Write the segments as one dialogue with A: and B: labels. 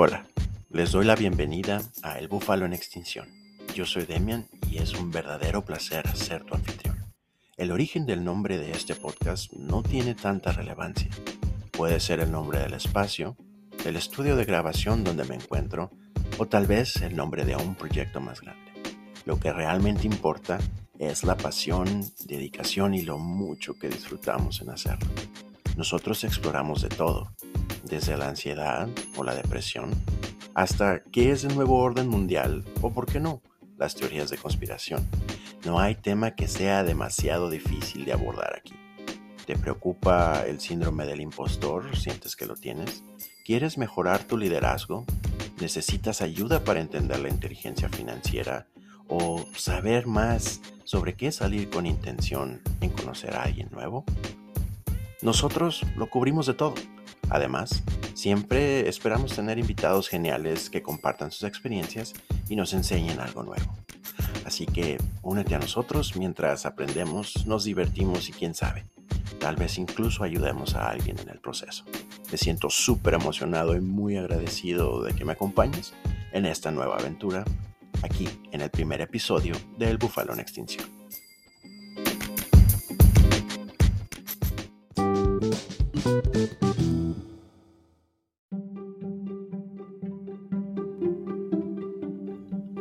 A: Hola, les doy la bienvenida a El Búfalo en Extinción. Yo soy Demian y es un verdadero placer ser tu anfitrión. El origen del nombre de este podcast no tiene tanta relevancia. Puede ser el nombre del espacio, del estudio de grabación donde me encuentro, o tal vez el nombre de un proyecto más grande. Lo que realmente importa es la pasión, dedicación y lo mucho que disfrutamos en hacerlo. Nosotros exploramos de todo, desde la ansiedad o la depresión, hasta qué es el nuevo orden mundial o, por qué no, las teorías de conspiración. No hay tema que sea demasiado difícil de abordar aquí. ¿Te preocupa el síndrome del impostor? ¿Sientes que lo tienes? ¿Quieres mejorar tu liderazgo? ¿Necesitas ayuda para entender la inteligencia financiera? ¿O saber más sobre qué salir con intención en conocer a alguien nuevo? Nosotros lo cubrimos de todo. Además, siempre esperamos tener invitados geniales que compartan sus experiencias y nos enseñen algo nuevo. Así que únete a nosotros mientras aprendemos, nos divertimos y quién sabe, tal vez incluso ayudemos a alguien en el proceso. Me siento súper emocionado y muy agradecido de que me acompañes en esta nueva aventura, aquí en el primer episodio de El Búfalo en Extinción.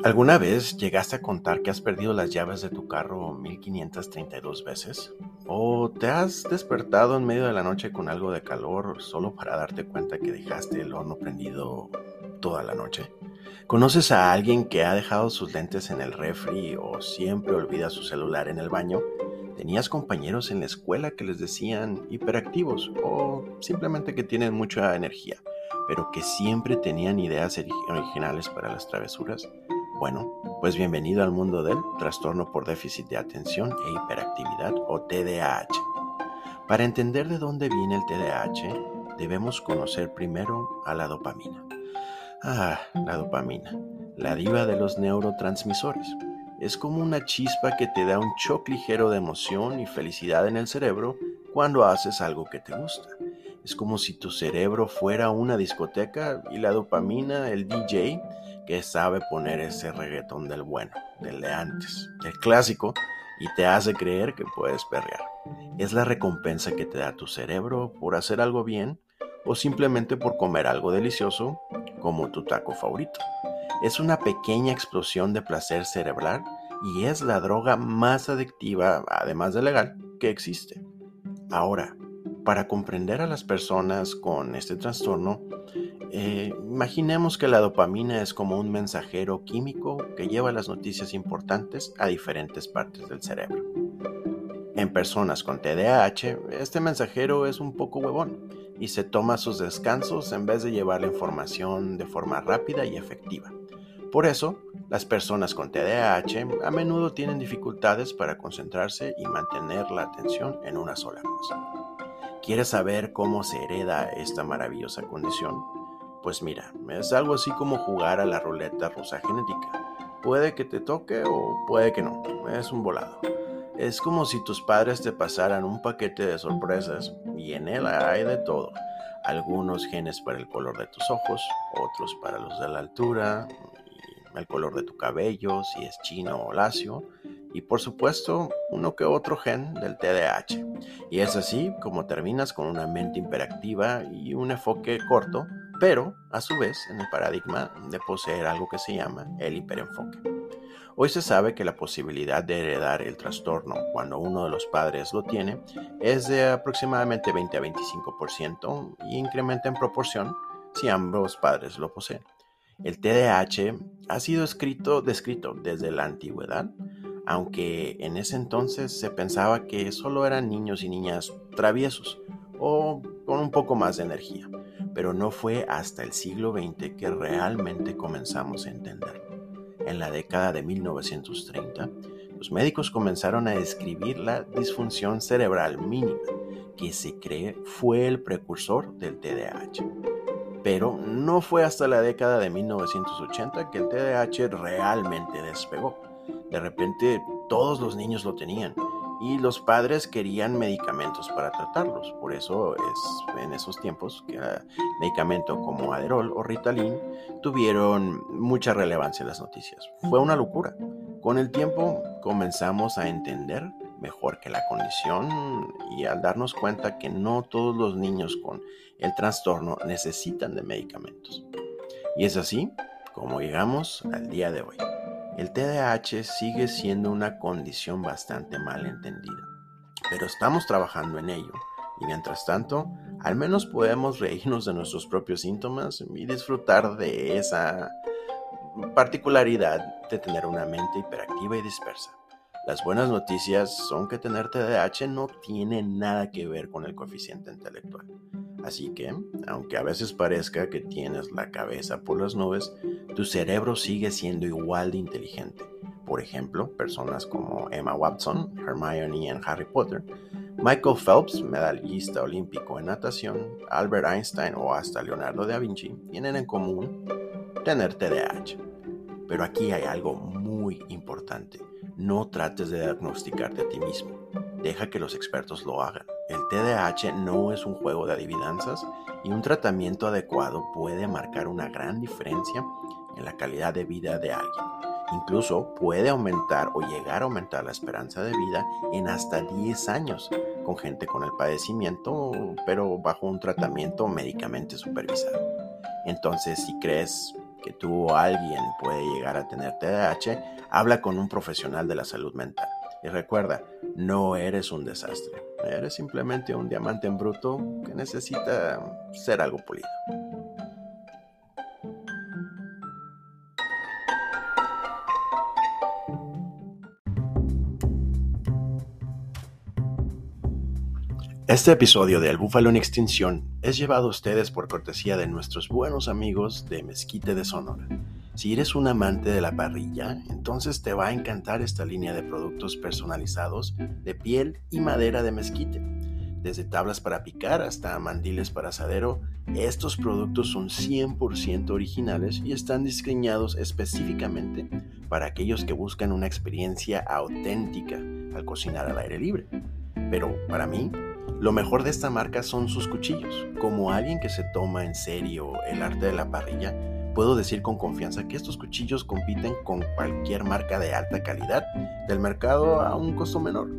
A: ¿Alguna vez llegaste a contar que has perdido las llaves de tu carro 1532 veces? ¿O te has despertado en medio de la noche con algo de calor solo para darte cuenta que dejaste el horno prendido toda la noche? ¿Conoces a alguien que ha dejado sus lentes en el refri o siempre olvida su celular en el baño? ¿Tenías compañeros en la escuela que les decían hiperactivos o simplemente que tienen mucha energía, pero que siempre tenían ideas originales para las travesuras? Bueno, pues bienvenido al mundo del trastorno por déficit de atención e hiperactividad o TDAH. Para entender de dónde viene el TDAH, debemos conocer primero a la dopamina. Ah, la dopamina, la diva de los neurotransmisores. Es como una chispa que te da un shock ligero de emoción y felicidad en el cerebro cuando haces algo que te gusta. Es como si tu cerebro fuera una discoteca y la dopamina, el DJ, que sabe poner ese reggaetón del bueno, del de antes, del clásico, y te hace creer que puedes perrear. Es la recompensa que te da tu cerebro por hacer algo bien o simplemente por comer algo delicioso como tu taco favorito. Es una pequeña explosión de placer cerebral y es la droga más adictiva, además de legal, que existe. Ahora, para comprender a las personas con este trastorno, eh, imaginemos que la dopamina es como un mensajero químico que lleva las noticias importantes a diferentes partes del cerebro. En personas con TDAH, este mensajero es un poco huevón y se toma sus descansos en vez de llevar la información de forma rápida y efectiva. Por eso, las personas con TDAH a menudo tienen dificultades para concentrarse y mantener la atención en una sola cosa. ¿Quieres saber cómo se hereda esta maravillosa condición? Pues mira, es algo así como jugar a la ruleta rusa genética. Puede que te toque o puede que no. Es un volado. Es como si tus padres te pasaran un paquete de sorpresas y en él hay de todo. Algunos genes para el color de tus ojos, otros para los de la altura, el color de tu cabello, si es chino o lacio, y por supuesto uno que otro gen del TDAH. Y es así como terminas con una mente hiperactiva y un enfoque corto pero a su vez en el paradigma de poseer algo que se llama el hiperenfoque. Hoy se sabe que la posibilidad de heredar el trastorno cuando uno de los padres lo tiene es de aproximadamente 20 a 25% y incrementa en proporción si ambos padres lo poseen. El TDAH ha sido escrito, descrito desde la antigüedad, aunque en ese entonces se pensaba que solo eran niños y niñas traviesos o con un poco más de energía pero no fue hasta el siglo XX que realmente comenzamos a entender. En la década de 1930, los médicos comenzaron a describir la disfunción cerebral mínima, que se cree fue el precursor del TDAH. Pero no fue hasta la década de 1980 que el TDAH realmente despegó. De repente todos los niños lo tenían y los padres querían medicamentos para tratarlos. Por eso es en esos tiempos que medicamentos como Aderol o Ritalin tuvieron mucha relevancia en las noticias. Fue una locura. Con el tiempo comenzamos a entender mejor que la condición y al darnos cuenta que no todos los niños con el trastorno necesitan de medicamentos. Y es así como llegamos al día de hoy. El TDAH sigue siendo una condición bastante mal entendida, pero estamos trabajando en ello y mientras tanto, al menos podemos reírnos de nuestros propios síntomas y disfrutar de esa particularidad de tener una mente hiperactiva y dispersa. Las buenas noticias son que tener TDAH no tiene nada que ver con el coeficiente intelectual. Así que, aunque a veces parezca que tienes la cabeza por las nubes, tu cerebro sigue siendo igual de inteligente. Por ejemplo, personas como Emma Watson, Hermione en Harry Potter, Michael Phelps, medallista olímpico en natación, Albert Einstein o hasta Leonardo da Vinci tienen en común tener TDAH. Pero aquí hay algo muy importante. No trates de diagnosticarte a ti mismo. Deja que los expertos lo hagan. El TDAH no es un juego de adivinanzas y un tratamiento adecuado puede marcar una gran diferencia en la calidad de vida de alguien. Incluso puede aumentar o llegar a aumentar la esperanza de vida en hasta 10 años con gente con el padecimiento, pero bajo un tratamiento médicamente supervisado. Entonces, si crees tú o alguien puede llegar a tener TDAH, habla con un profesional de la salud mental. Y recuerda, no eres un desastre. Eres simplemente un diamante en bruto que necesita ser algo pulido. Este episodio de El Búfalo en Extinción es llevado a ustedes por cortesía de nuestros buenos amigos de Mezquite de Sonora. Si eres un amante de la parrilla, entonces te va a encantar esta línea de productos personalizados de piel y madera de mezquite. Desde tablas para picar hasta mandiles para asadero, estos productos son 100% originales y están diseñados específicamente para aquellos que buscan una experiencia auténtica al cocinar al aire libre. Pero para mí, lo mejor de esta marca son sus cuchillos. Como alguien que se toma en serio el arte de la parrilla, puedo decir con confianza que estos cuchillos compiten con cualquier marca de alta calidad del mercado a un costo menor.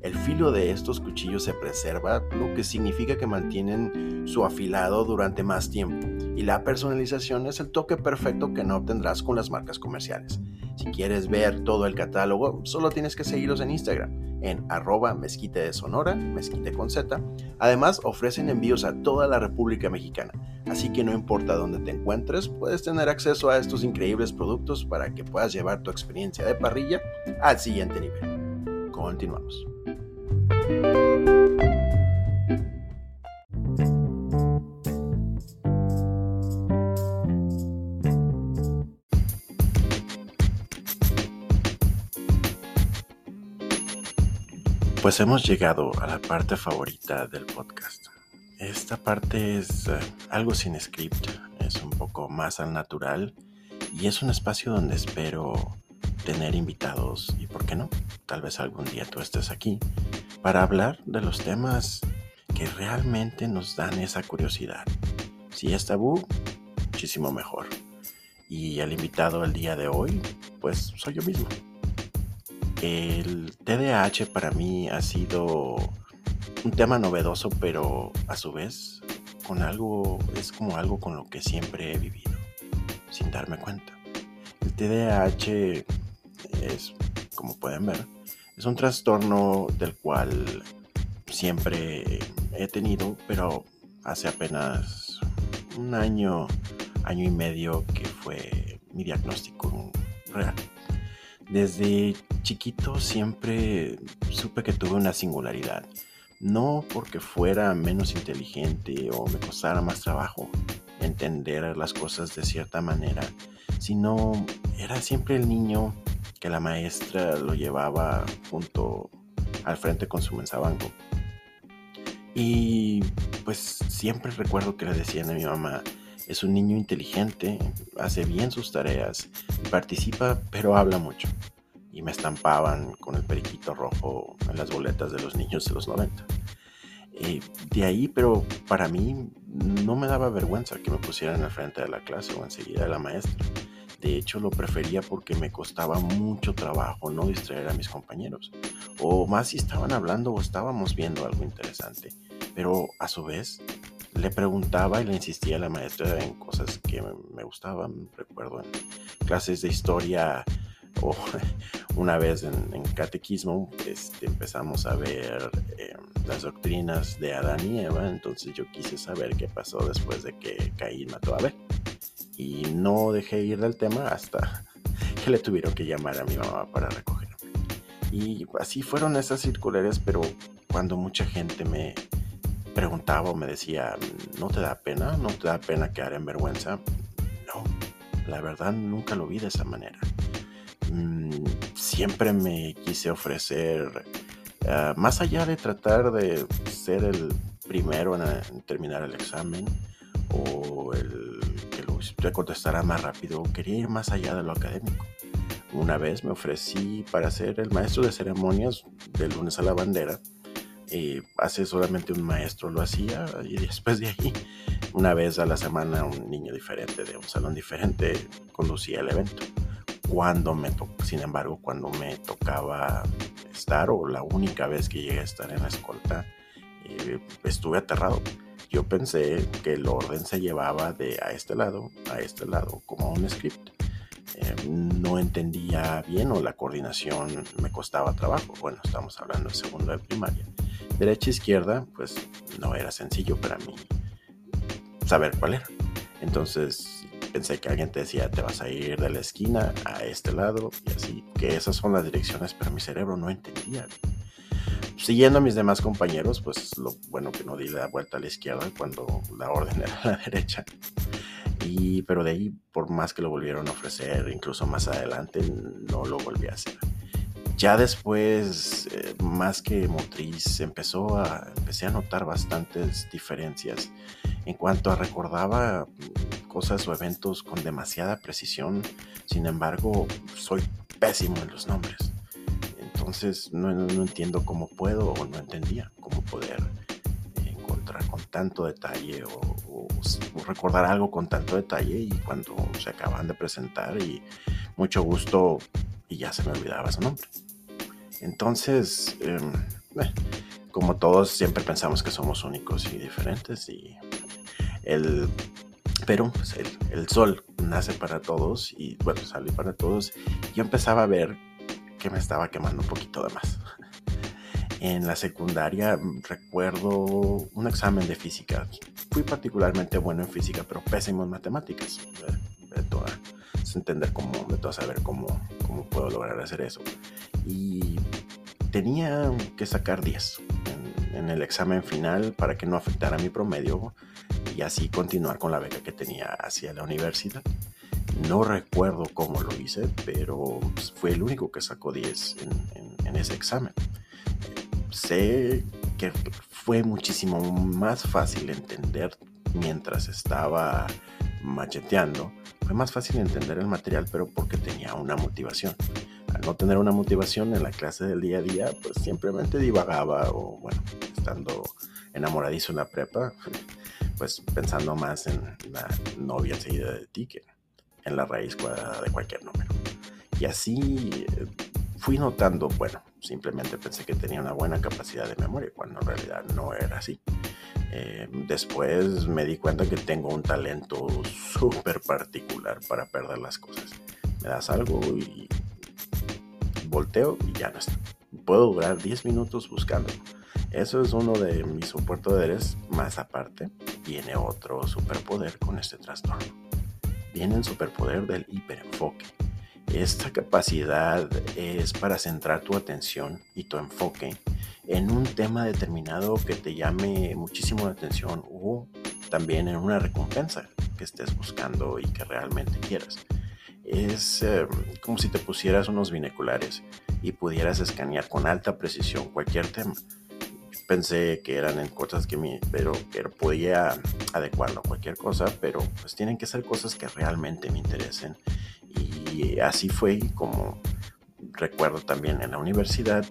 A: El filo de estos cuchillos se preserva, lo que significa que mantienen su afilado durante más tiempo, y la personalización es el toque perfecto que no obtendrás con las marcas comerciales. Si quieres ver todo el catálogo, solo tienes que seguirlos en Instagram en arroba mezquite de Sonora, mezquite con Z. Además, ofrecen envíos a toda la República Mexicana, así que no importa dónde te encuentres, puedes tener acceso a estos increíbles productos para que puedas llevar tu experiencia de parrilla al siguiente nivel. Continuamos. Pues hemos llegado a la parte favorita del podcast. Esta parte es eh, algo sin script, es un poco más al natural y es un espacio donde espero tener invitados y, ¿por qué no? Tal vez algún día tú estés aquí para hablar de los temas que realmente nos dan esa curiosidad. Si es tabú, muchísimo mejor. Y el invitado el día de hoy, pues soy yo mismo. El TDAH para mí ha sido un tema novedoso, pero a su vez con algo es como algo con lo que siempre he vivido, sin darme cuenta. El TDAH es, como pueden ver, es un trastorno del cual siempre he tenido, pero hace apenas un año, año y medio que fue mi diagnóstico real. Desde chiquito siempre supe que tuve una singularidad. No porque fuera menos inteligente o me costara más trabajo entender las cosas de cierta manera, sino era siempre el niño que la maestra lo llevaba junto al frente con su mensabanco. Y pues siempre recuerdo que le decían a mi mamá, es un niño inteligente, hace bien sus tareas, participa, pero habla mucho. y me estampaban con el periquito rojo en las boletas de los niños de los 90. Eh, de ahí, pero para mí no me daba vergüenza que me pusieran al frente de la clase o enseguida de la maestra. De hecho, lo prefería porque me costaba mucho trabajo no distraer a mis compañeros. O más si estaban hablando o estábamos viendo algo interesante. Pero a su vez, le preguntaba y le insistía a la maestra en cosas que me gustaban. Recuerdo en clases de historia o una vez en, catequismo este, empezamos a ver eh, las doctrinas de Adán y Eva, entonces yo quise saber qué pasó después de que Caín mató a Abel. Y no dejé ir del tema hasta que le tuvieron que llamar a mi mamá para recogerme. Y así fueron esas circulares, pero cuando mucha gente me preguntaba o me decía, ¿no te da pena? ¿No te da pena quedar en vergüenza? No, la verdad nunca lo vi de esa manera. Mm, siempre me quise ofrecer, ah, más allá de tratar de ser el primero en, terminar el examen o el que lo contestara más rápido, quería ir más allá de lo académico. Una vez me ofrecí para ser el maestro de ceremonias de lunes a la bandera. Y hace solamente un maestro lo hacía y después de ahí, una vez a la semana, un niño diferente de un salón diferente conducía el evento cuando me sin embargo, cuando me tocaba estar o la única vez que llegué a estar en la escolta, eh, estuve aterrado. Yo pensé que el orden se llevaba de a este lado a este lado como un script. Eh, no entendía bien o la coordinación me costaba trabajo. Bueno, estamos hablando de segundo de primaria. Derecha izquierda, pues no era sencillo para mí saber cuál era. Entonces pensé que alguien te decía, te vas a ir de la esquina a este lado y así, que esas son las direcciones, pero mi cerebro no entendía. Siguiendo a mis demás compañeros, pues lo bueno que no di la vuelta a la izquierda cuando la orden era a la derecha. Y, pero de ahí, por más que lo volvieron a ofrecer, incluso más adelante, no lo volví a hacer. Ya después, eh, más que motriz, empezó a, empecé a notar bastantes diferencias en cuanto a recordaba cosas o eventos con demasiada precisión. Sin embargo, soy pésimo en los nombres. Entonces no, entiendo cómo puedo o no entendía cómo poder encontrar con tanto detalle o, recordar algo con tanto detalle y cuando se acaban de presentar y mucho gusto y ya se me olvidaba su nombre. Entonces, em, eh, como todos siempre pensamos que somos únicos y diferentes y el pero pues, el, sol nace para todos y bueno, sale para todos. Yo empezaba a ver que me estaba quemando un poquito de más. En la secundaria recuerdo un examen de física. Fui particularmente bueno en física, pero pésimo en matemáticas. De, toda, entender cómo, de todo saber cómo, cómo puedo lograr hacer eso. Y tenía que sacar 10 en, en el examen final para que no afectara mi promedio y así continuar con la beca que tenía hacia la universidad. No recuerdo cómo lo hice, pero fue el único que sacó 10 en, ese examen. Sé que fue muchísimo más fácil entender mientras estaba macheteando. Fue más fácil entender el material, pero porque tenía una motivación. Al no tener una motivación en la clase del día a día, pues simplemente divagaba o, bueno, estando enamoradizo en la prepa, pues pensando más en la novia seguida de ti que en la raíz cuadrada de cualquier número. Y así eh, fui notando, bueno, simplemente pensé que tenía una buena capacidad de memoria, cuando en realidad no era así. Eh, después me di cuenta que tengo un talento súper particular para perder las cosas. Me das algo y volteo y ya no está. Puedo durar 10 minutos buscándolo. Eso es uno de mis superpoderes, más aparte, viene otro superpoder con este trastorno. Viene el superpoder del hiperenfoque. Esta capacidad es para centrar tu atención y tu enfoque en un tema determinado que te llame muchísimo la atención o también en una recompensa que estés buscando y que realmente quieras. Es eh, como si te pusieras unos binoculares y pudieras escanear con alta precisión cualquier tema pensé que eran cosas que me, pero que podía adecuarlo a cualquier cosa, pero pues tienen que ser cosas que realmente me interesen. Y así fue como recuerdo también en la universidad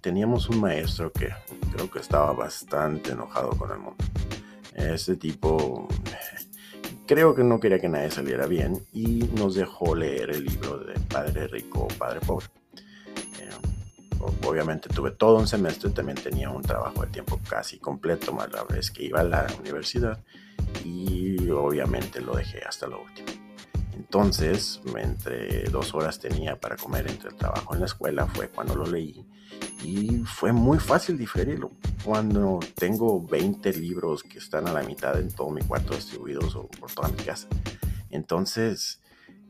A: teníamos un maestro que creo que estaba bastante enojado con el mundo. Este tipo creo que no quería que nadie saliera bien y nos dejó leer el libro de Padre Rico, Padre Pobre. Eh, obviamente tuve todo un semestre, también tenía un trabajo de tiempo casi completo, más la vez que iba a la universidad y obviamente lo dejé hasta lo último. Entonces, entre dos horas tenía para comer entre el trabajo y la escuela, fue cuando lo leí y fue muy fácil diferirlo. Cuando tengo 20 libros que están a la mitad en todo mi cuarto distribuidos o por toda mi casa. Entonces,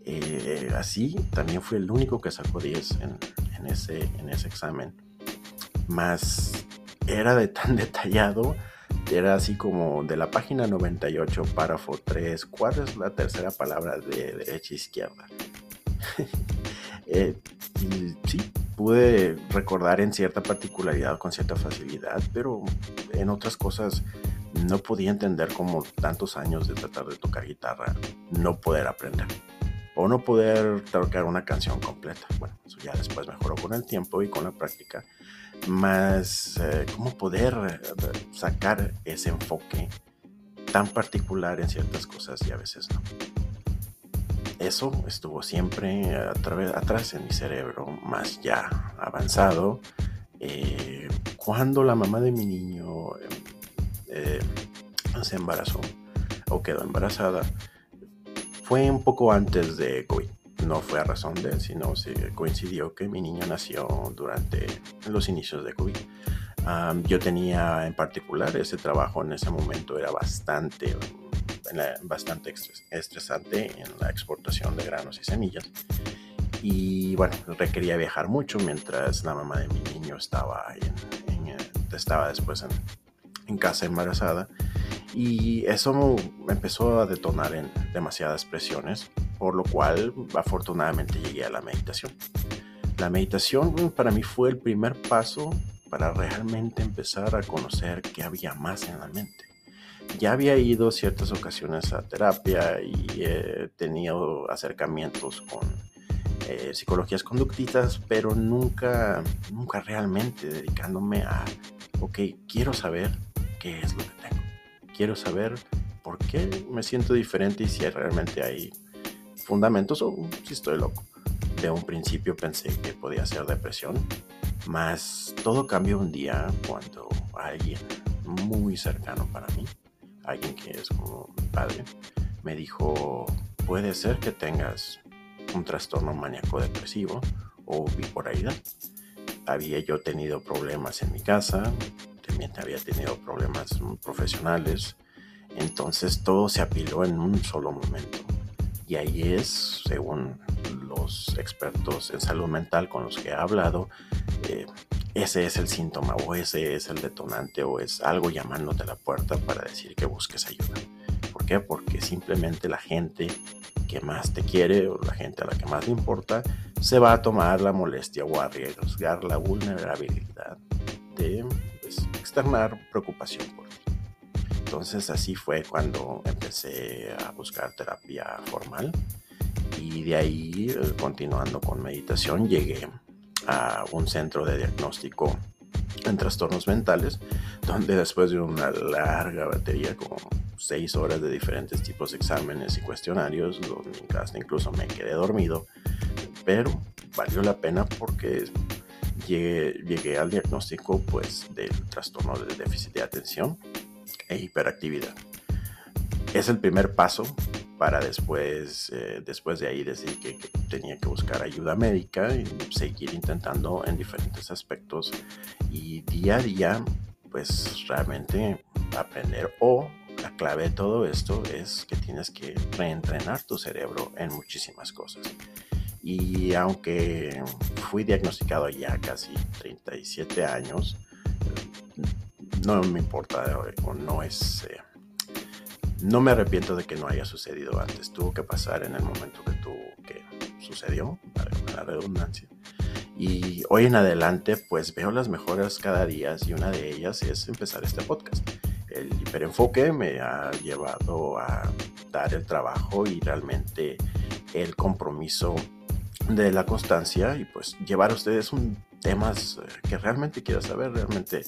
A: eh, así también fui el único que sacó 10 en, ese, en ese examen. Más era de tan detallado era así como de la página 98, párrafo 3, ¿cuál es la tercera palabra de derecha a izquierda? eh, sí, pude recordar en cierta particularidad, con cierta facilidad, pero en otras cosas no podía entender cómo tantos años de tratar de tocar guitarra no poder aprender o no poder tocar una canción completa. Bueno, eso ya después mejoró con el tiempo y con la práctica, más eh, cómo poder eh, sacar ese enfoque tan particular en ciertas cosas y a veces no. Eso estuvo siempre atrás en mi cerebro, más ya avanzado. Eh, cuando la mamá de mi niño se embarazó o quedó embarazada, fue un poco antes de COVID no fue a razón de, sino se coincidió que mi niño nació durante los inicios de COVID. yo tenía en particular ese trabajo en ese momento era bastante, bastante estresante en la exportación de granos y semillas. Y bueno, requería viajar mucho mientras la mamá de mi niño estaba, en, estaba después en, en casa embarazada. Y eso empezó a detonar en demasiadas presiones por lo cual afortunadamente llegué a la meditación. La meditación para mí fue el primer paso para realmente empezar a conocer que había más en la mente. Ya había ido ciertas ocasiones a terapia y he tenido acercamientos con eh, psicologías conductistas, pero nunca, nunca realmente dedicándome a, ok, quiero saber qué es lo que tengo. Quiero saber por qué me siento diferente y si realmente hay fundamentos o si estoy loco. De un principio pensé que podía ser depresión, mas todo cambió un día cuando alguien muy cercano para mí, alguien que es como mi padre, me dijo, puede ser que tengas un trastorno maníaco depresivo o bipolaridad. Había yo tenido problemas en mi casa, también había tenido problemas profesionales, entonces todo se apiló en un solo momento. Y ahí es, según los expertos en salud mental con los que he hablado, eh, ese es el síntoma o ese es el detonante o es algo llamándote a la puerta para decir que busques ayuda. ¿Por qué? Porque simplemente la gente que más te quiere o la gente a la que más le importa se va a tomar la molestia o arriesgar la vulnerabilidad de pues, externar preocupación por ti. Entonces así fue cuando empecé a buscar terapia formal y de ahí, eh, continuando con meditación, llegué a un centro de diagnóstico en trastornos mentales, donde después de una larga batería, como seis horas de diferentes tipos de exámenes y cuestionarios, donde incluso me quedé dormido, pero valió la pena porque llegué, llegué al diagnóstico pues, del trastorno de déficit de atención e hiperactividad. Es el primer paso para después, eh, después de ahí decir que, tenía que buscar ayuda médica y seguir intentando en diferentes aspectos y día a día pues realmente aprender o la clave de todo esto es que tienes que reentrenar tu cerebro en muchísimas cosas. Y aunque fui diagnosticado ya casi 37 años, no me importa no es... Eh, no me arrepiento de que no haya sucedido antes. Tuvo que pasar en el momento que, tuvo, que sucedió, la redundancia. Y hoy en adelante, pues veo las mejoras cada día y una de ellas es empezar este podcast. El hiperenfoque me ha llevado a dar el trabajo y realmente el compromiso de la constancia y pues llevar a ustedes un temas eh, que realmente quieras saber, realmente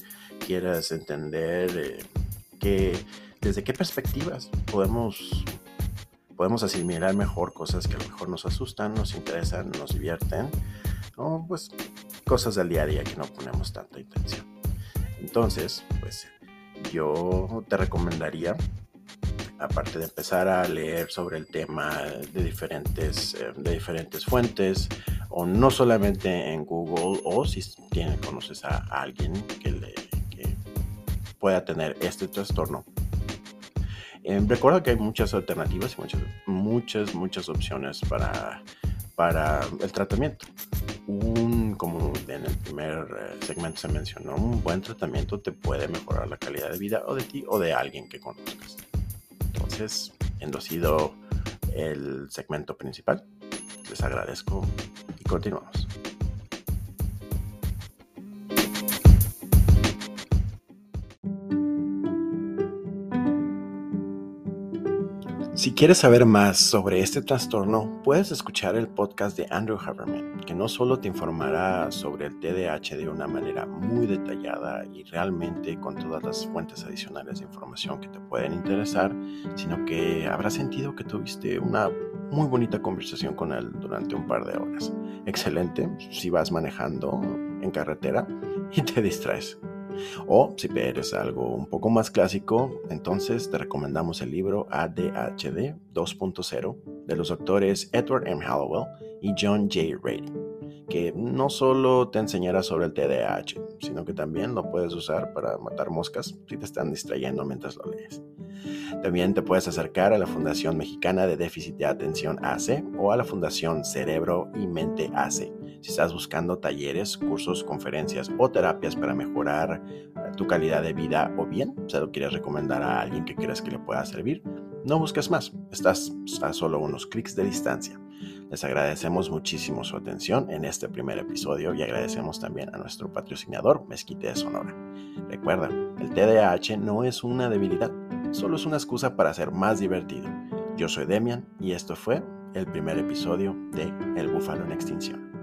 A: quieras entender eh, que desde qué perspectivas podemos podemos asimilar mejor cosas que a lo mejor nos asustan, nos interesan, nos divierten, o pues cosas del día a día que no ponemos tanta intención. Entonces, pues yo te recomendaría, aparte de empezar a leer sobre el tema de diferentes, eh, de diferentes fuentes, o no solamente en Google, o si conoces a alguien que, le, que pueda tener este trastorno, eh, recuerda que hay muchas alternativas y muchas, muchas, muchas opciones para, para el tratamiento. Un, como en el primer eh, segmento se mencionó, un buen tratamiento te puede mejorar la calidad de vida o de ti o de alguien que conozcas. Entonces, sido el segmento principal, les agradezco y continuamos. Si quieres saber más sobre este trastorno, puedes escuchar el podcast de Andrew Haberman, que no solo te informará sobre el TDAH de una manera muy detallada y realmente con todas las fuentes adicionales de información que te pueden interesar, sino que habrá sentido que tuviste una muy bonita conversación con él durante un par de horas. Excelente si vas manejando en carretera y te distraes. O si eres algo un poco más clásico, entonces te recomendamos el libro ADHD 2.0 de los doctores Edward M. Hallowell y John J. Rady, que no solo te enseñará sobre el TDAH, sino que también lo puedes usar para matar moscas si te están distrayendo mientras lo lees. También te puedes acercar a la Fundación Mexicana de Déficit de Atención AC o a la Fundación Cerebro y Mente AC si estás buscando talleres, cursos, conferencias o terapias para mejorar eh, tu calidad de vida o bien se lo quieres recomendar a alguien que creas que le pueda servir, no busques más, estás a solo unos clics de distancia. Les agradecemos muchísimo su atención en este primer episodio y agradecemos también a nuestro patrocinador Mezquite de Sonora. Recuerda, el TDAH no es una debilidad, solo es una excusa para ser más divertido. Yo soy Demian y esto fue el primer episodio de El Búfalo en Extinción.